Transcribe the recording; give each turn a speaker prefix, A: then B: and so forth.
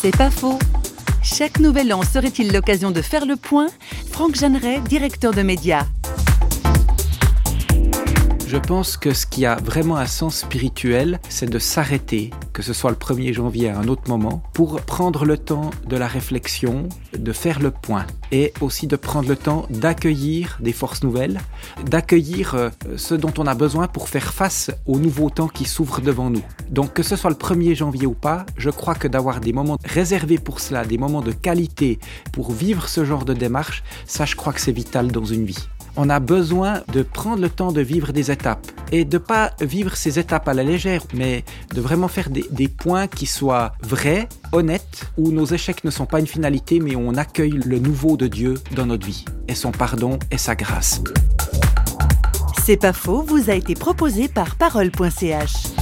A: C'est pas faux. Chaque nouvel an serait-il l'occasion de faire le point? Franck Jeanneret, directeur de médias.
B: Je pense que ce qui a vraiment un sens spirituel, c'est de s'arrêter, que ce soit le 1er janvier à un autre moment, pour prendre le temps de la réflexion, de faire le point, et aussi de prendre le temps d'accueillir des forces nouvelles, d'accueillir euh, ce dont on a besoin pour faire face aux nouveaux temps qui s'ouvrent devant nous. Donc que ce soit le 1er janvier ou pas, je crois que d'avoir des moments réservés pour cela, des moments de qualité pour vivre ce genre de démarche, ça je crois que c'est vital dans une vie on a besoin de prendre le temps de vivre des étapes et de pas vivre ces étapes à la légère, mais de vraiment faire des, points qui soient vrais, honnêtes, où nos échecs ne sont pas une finalité, mais où on accueille le nouveau de Dieu dans notre vie et son pardon et sa grâce.
A: C'est pas faux, vous a été proposé par parole.ch.